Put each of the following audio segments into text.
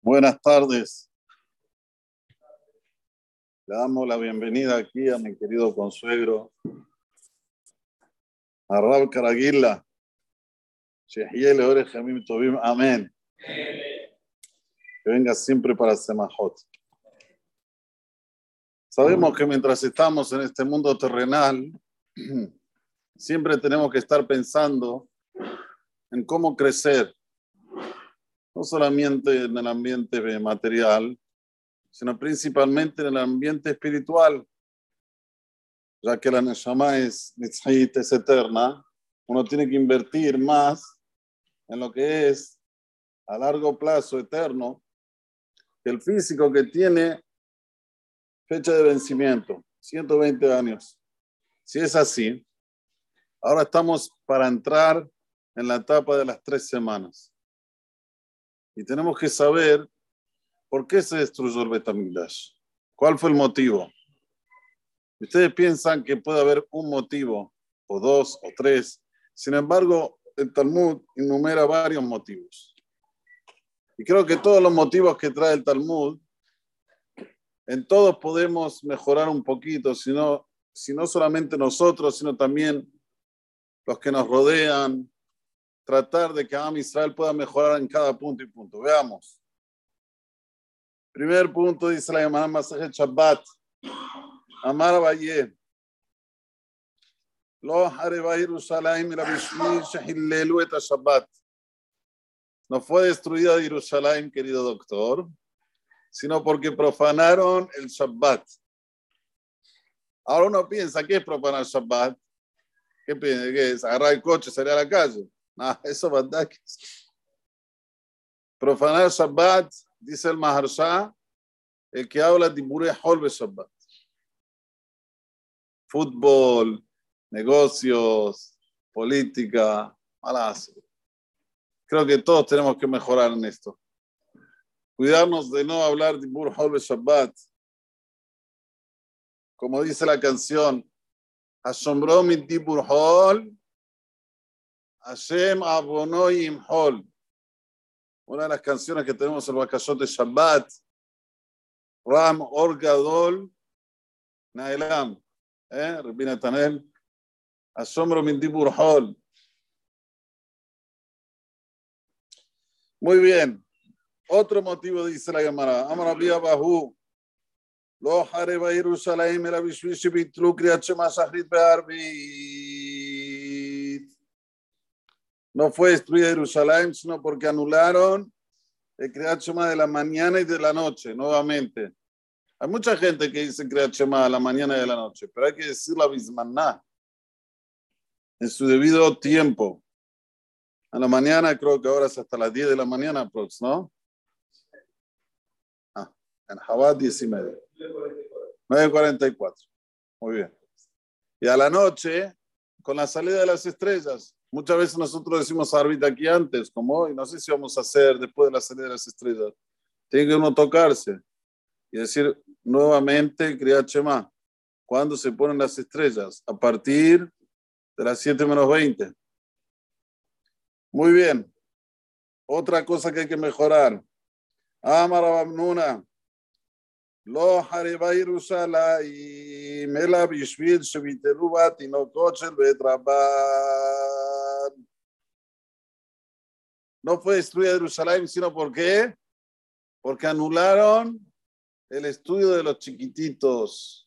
Buenas tardes. Le damos la bienvenida aquí a mi querido consuegro, a Rab Karaguila. Amén. Que venga siempre para Semajot. Sabemos que mientras estamos en este mundo terrenal, siempre tenemos que estar pensando en cómo crecer, no solamente en el ambiente material, sino principalmente en el ambiente espiritual, ya que la Neshama es, es eterna, uno tiene que invertir más en lo que es a largo plazo eterno que el físico que tiene fecha de vencimiento, 120 años. Si es así, ahora estamos para entrar en la etapa de las tres semanas. Y tenemos que saber por qué se destruyó el Betamigdash. ¿Cuál fue el motivo? Ustedes piensan que puede haber un motivo, o dos, o tres. Sin embargo, el Talmud enumera varios motivos. Y creo que todos los motivos que trae el Talmud, en todos podemos mejorar un poquito, si no, solamente nosotros, sino también los que nos rodean, tratar de que Am Israel pueda mejorar en cada punto y punto. Veamos. Primer punto dice la llamada Masaje Shabbat. Amar Valle. Lo Jerusalén Shabbat. No fue destruida Jerusalén, querido doctor, sino porque profanaron el Shabbat. Ahora uno piensa, ¿qué es profanar Shabbat? ¿Qué piensa? ¿Qué es? Agarrar el coche, salir a la calle. No, eso es verdad. Profanar Shabbat, dice el Maharsha, el que habla de Holbe Shabbat. Fútbol, negocios, política, malas. Creo que todos tenemos que mejorar en esto. Cuidarnos de no hablar de Holbe Shabbat. Como dice la canción, Ashomro mi Hol Hashem Abonoim Hol. Una de las canciones que tenemos en el Bakashot de Shabbat. Ram Orgadol Naelam. ¿Eh? Repina Tanel. Asombro Mindibur Hol. Muy bien. Otro motivo dice la Gemara. Amar Abia Bahu. Lo Hareba Yerushalayim el Abishvishi Bitlu Kriyat Shema Shachrit no fue destruida Jerusalén, sino porque anularon el Kriyat de la mañana y de la noche, nuevamente. Hay mucha gente que dice Kriyat a la mañana y de la noche, pero hay que decir la Bismaná en su debido tiempo. A la mañana, creo que ahora es hasta las 10 de la mañana, ¿no? Ah, en Jabá, 10 y media. 9.44. Muy bien. Y a la noche, con la salida de las estrellas, Muchas veces nosotros decimos árbitro aquí antes, como hoy, no sé si vamos a hacer después de la salida de las estrellas. Tiene que uno tocarse y decir nuevamente, Kriyat Shema, ¿cuándo se ponen las estrellas? A partir de las 7 menos 20. Muy bien. Otra cosa que hay que mejorar. Amar Nuna. Lo hareba y mela bishvil sheviteru batinotot shel no fue destruida Jerusalén, sino ¿por qué? Porque anularon el estudio de los chiquititos,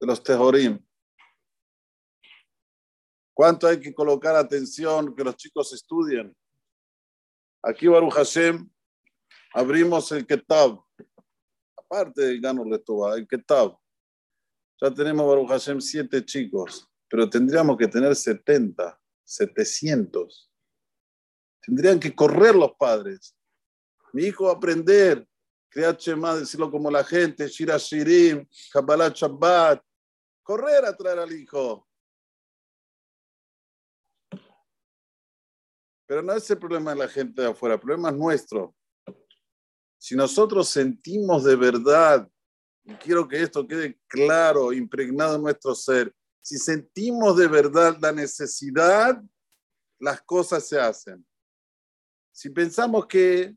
de los tejorim. ¿Cuánto hay que colocar atención que los chicos estudien? Aquí, Baruch Hashem, abrimos el Ketab. Aparte del Gano Letuba, el Ketab. Ya tenemos, Baruch Hashem, siete chicos, pero tendríamos que tener 70, 700. Tendrían que correr los padres. Mi hijo va a aprender, crear decirlo como la gente, Shira Shirim, Kabbalah Shabbat. Correr a traer al hijo. Pero no es el problema de la gente de afuera, el problema es nuestro. Si nosotros sentimos de verdad, y quiero que esto quede claro, impregnado en nuestro ser, si sentimos de verdad la necesidad, las cosas se hacen. Si pensamos que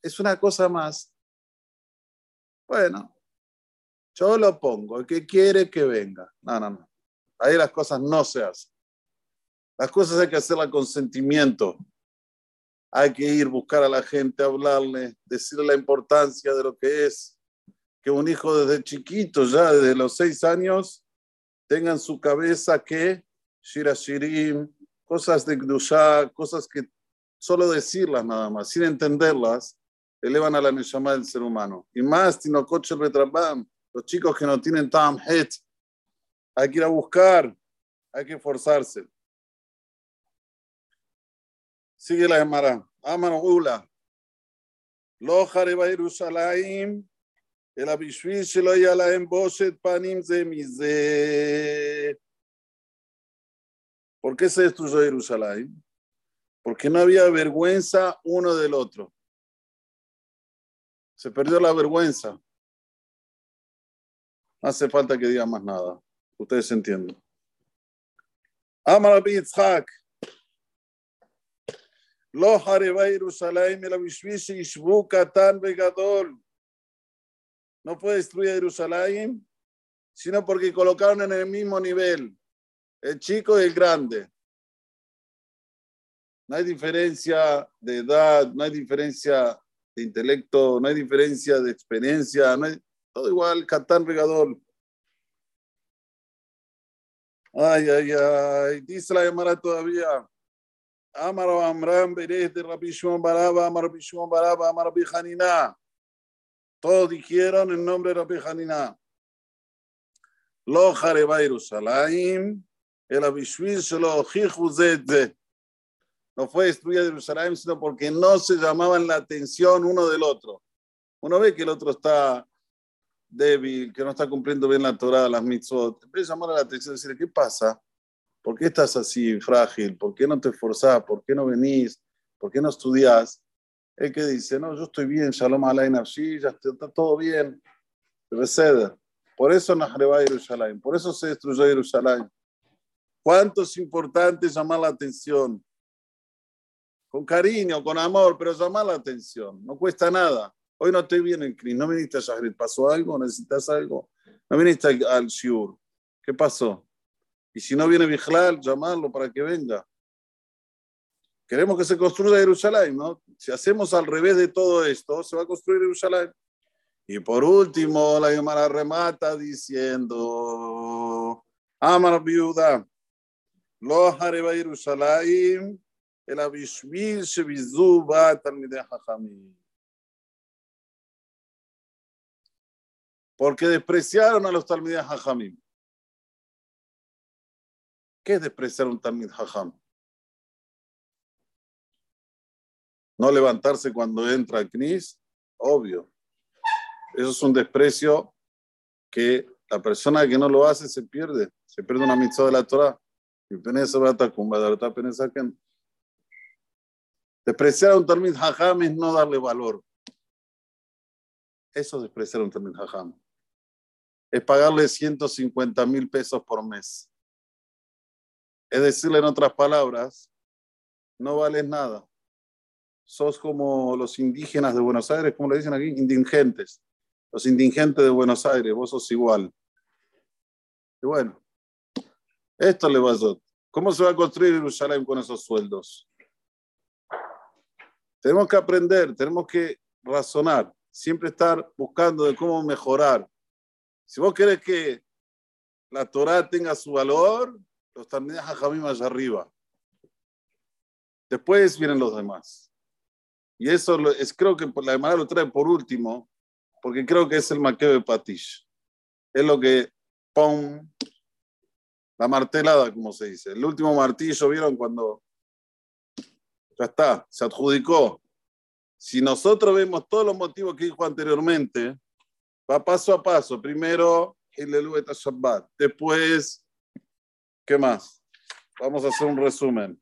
es una cosa más. Bueno, yo lo pongo, el que quiere que venga. No, no, no. Ahí las cosas no se hacen. Las cosas hay que hacerlas con sentimiento. Hay que ir, buscar a la gente, hablarle, decirle la importancia de lo que es que un hijo desde chiquito, ya desde los seis años, tenga en su cabeza que Shirashirim, cosas de Gdusha, cosas que solo decirlas nada más, sin entenderlas, elevan a la Neshama del ser humano. Y más, Tinocoche Retrabam, los chicos que no tienen Tam Het, hay que ir a buscar, hay que esforzarse. Sigue la Gemara. Amar Ula. Lo Jareba Yerushalayim, el Abishvil Shelo Yalaem Boshet Panim Zemize. ¿Por qué se destruyó Jerusalén? Porque no había vergüenza uno del otro. Se perdió la vergüenza. No hace falta que diga más nada. Ustedes entienden. Amar Yitzhak. Lo Jerusalén el katan begadol. No fue destruir Jerusalén, sino porque colocaron en el mismo nivel el chico y el grande. No hay diferencia de edad, no hay diferencia de intelecto, no hay diferencia de experiencia, no hay, todo igual, Catán Regador. Ay, ay, ay, dice la llamada todavía. Amar Amram Berez de Rabbi Shimon Baraba, Amar Rabbi Shimon Baraba, Amar Rabbi Hanina. Todos dijeron el nombre de Rabbi Hanina. Lo Jareba Jerusalén, el Abishvil se lo no fue destruida Jerusalén, sino porque no se llamaban la atención uno del otro. Uno ve que el otro está débil, que no está cumpliendo bien la Torah, las mitzvot. En vez llamar la atención, decirle, ¿qué pasa? ¿Por qué estás así frágil? ¿Por qué no te esforzás? ¿Por qué no venís? ¿Por qué no estudias? El que dice, no, yo estoy bien, Shalom Alain sí, ya está, todo bien. Recede. Por eso Nahreba Jerusalén, por eso se destruyó Jerusalén. ¿Cuánto es importante llamar la atención? Con cariño, con amor, pero llamar la atención. No cuesta nada. Hoy no estoy bien en Cris. ¿No viniste a Shahrid? ¿Pasó algo? ¿Necesitas algo? ¿No viniste al Shiur? ¿Qué pasó? Y si no viene Bijlal, llamarlo para que venga. Queremos que se construya Jerusalén, ¿no? Si hacemos al revés de todo esto, se va a construir Jerusalén. Y por último, la Gemara remata diciendo: Amar viuda, lo hareba Jerusalén אלא בשביל שביזו בה תלמידי חכמים. Porque despreciaron a los Talmidei Hajamim. ¿Qué es despreciar un Talmid Hajam? No levantarse cuando entra el Knis, obvio. Eso es un desprecio que la persona que no lo hace se pierde. Se pierde una mitzvah de la Torah. Y penesa bata kumbadar, penesa que Despreciar a un Talmid Hajam es no darle valor. Eso es despreciar a un Talmid Hajam. Es pagarle 150 mil pesos por mes. Es decirle en otras palabras, no vales nada. Sos como los indígenas de Buenos Aires, como le dicen aquí, indigentes. Los indigentes de Buenos Aires, vos sos igual. Y bueno, esto le va a ¿Cómo se va a construir Jerusalén con esos sueldos? Tenemos que aprender, tenemos que razonar, siempre estar buscando de cómo mejorar. Si vos querés que la Torah tenga su valor, los Talmidei Jajamim allá arriba. Después vienen los demás. Y eso es, creo que la hermana lo trae por último, porque creo que es el de Patish. Es lo que, ¡pum! La martelada, como se dice. El último martillo, ¿vieron? Cuando ya está, se adjudicó. Si nosotros vemos todos los motivos que dijo anteriormente, va paso a paso. Primero, el Shabbat. Después, ¿qué más? Vamos a hacer un resumen.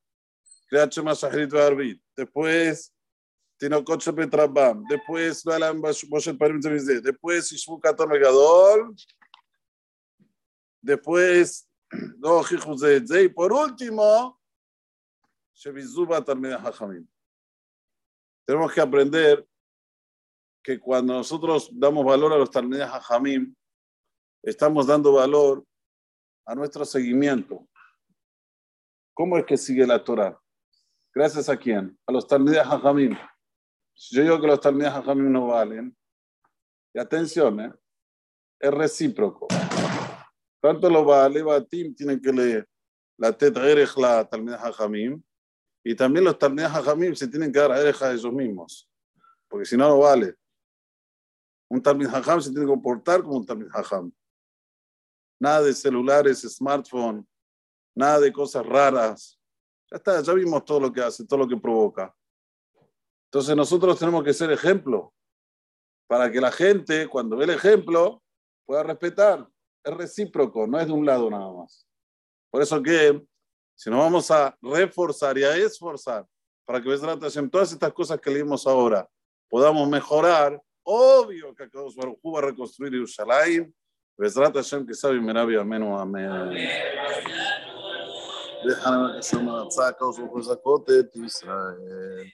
Después, Tinocoche Petrabam. Después, Después, Ishbu Katon Megadol. Después, Y por último, tenemos que aprender que cuando nosotros damos valor a los Talmidei Hajamim, estamos dando valor a nuestro seguimiento. ¿Cómo es que sigue la Torah? ¿Gracias a quién? A los Talmidei Hajamim. Si yo digo que los Talmidei Hajamim no valen, y atención, ¿eh? es recíproco. Tanto los Baalebatim tienen que leer la Tet la Talmidei Hajamim, y también los Talmidei Hajamim se tienen que dar a Erech a ellos mismos, porque si no, no vale. Un Talmid Hajam se tiene que comportar como un Talmid Hajam. Nada de celulares, smartphone, nada de cosas raras. Ya está, ya vimos todo lo que hace, todo lo que provoca. Entonces nosotros tenemos que ser ejemplo para que la gente, cuando ve el ejemplo, pueda respetar. Es recíproco, no es de un lado nada más. Por eso que si nos vamos a reforzar y a esforzar para que todas estas cosas que leímos ahora podamos mejorar, obvio que Hu va a reconstruir Yerushalayim. Bezrat Hashem que sabe Merabi Amenu Amén. Déjame que se me saca os ojos a Israel.